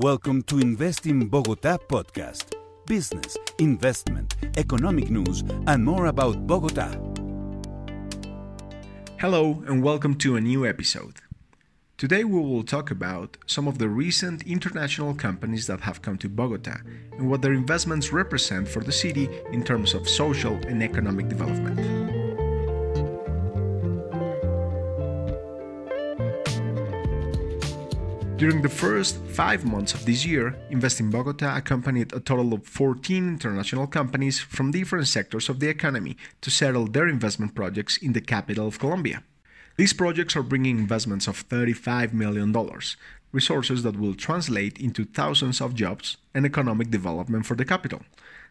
Welcome to Invest in Bogota podcast. Business, investment, economic news, and more about Bogota. Hello, and welcome to a new episode. Today we will talk about some of the recent international companies that have come to Bogota and what their investments represent for the city in terms of social and economic development. During the first five months of this year, Invest in Bogota accompanied a total of 14 international companies from different sectors of the economy to settle their investment projects in the capital of Colombia. These projects are bringing investments of $35 million, resources that will translate into thousands of jobs and economic development for the capital.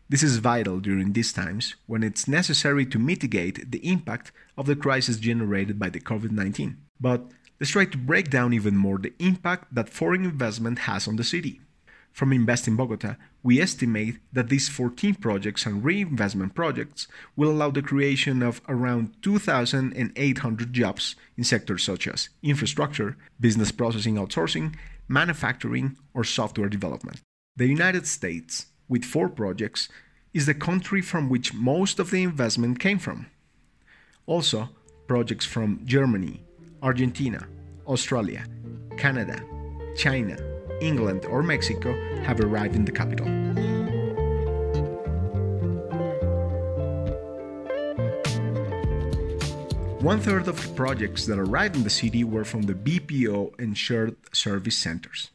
This is vital during these times when it's necessary to mitigate the impact of the crisis generated by the COVID 19. But let's try to break down even more the impact that foreign investment has on the city. From Invest in Bogota, we estimate that these 14 projects and reinvestment projects will allow the creation of around 2,800 jobs in sectors such as infrastructure, business processing outsourcing, manufacturing, or software development. The United States, with four projects, is the country from which most of the investment came from. Also, projects from Germany, Argentina, Australia, Canada, China, England, or Mexico have arrived in the capital. One third of the projects that arrived in the city were from the BPO and shared service centers.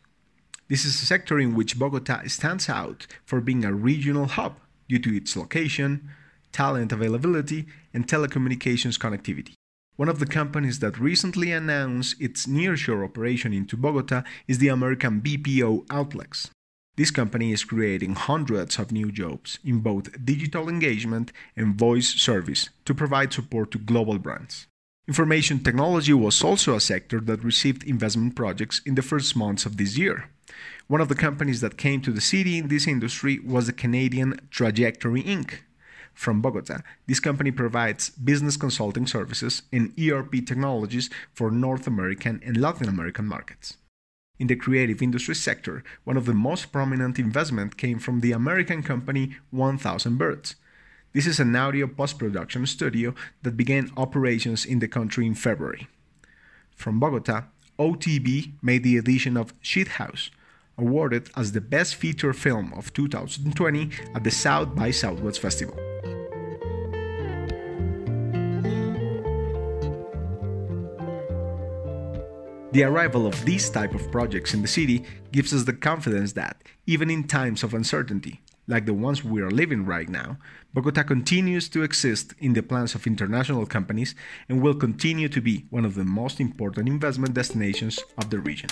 This is a sector in which Bogota stands out for being a regional hub due to its location, talent availability, and telecommunications connectivity. One of the companies that recently announced its nearshore operation into Bogota is the American BPO Outlex. This company is creating hundreds of new jobs in both digital engagement and voice service to provide support to global brands. Information technology was also a sector that received investment projects in the first months of this year. One of the companies that came to the city in this industry was the Canadian Trajectory Inc from Bogota. This company provides business consulting services and ERP technologies for North American and Latin American markets. In the creative industry sector, one of the most prominent investment came from the American company 1000 Birds. This is an audio post-production studio that began operations in the country in February. From Bogota, OTB made the addition of Shit House, awarded as the best feature film of 2020 at the South by Southwest Festival. The arrival of these type of projects in the city gives us the confidence that, even in times of uncertainty, like the ones we are living right now, Bogota continues to exist in the plans of international companies and will continue to be one of the most important investment destinations of the region.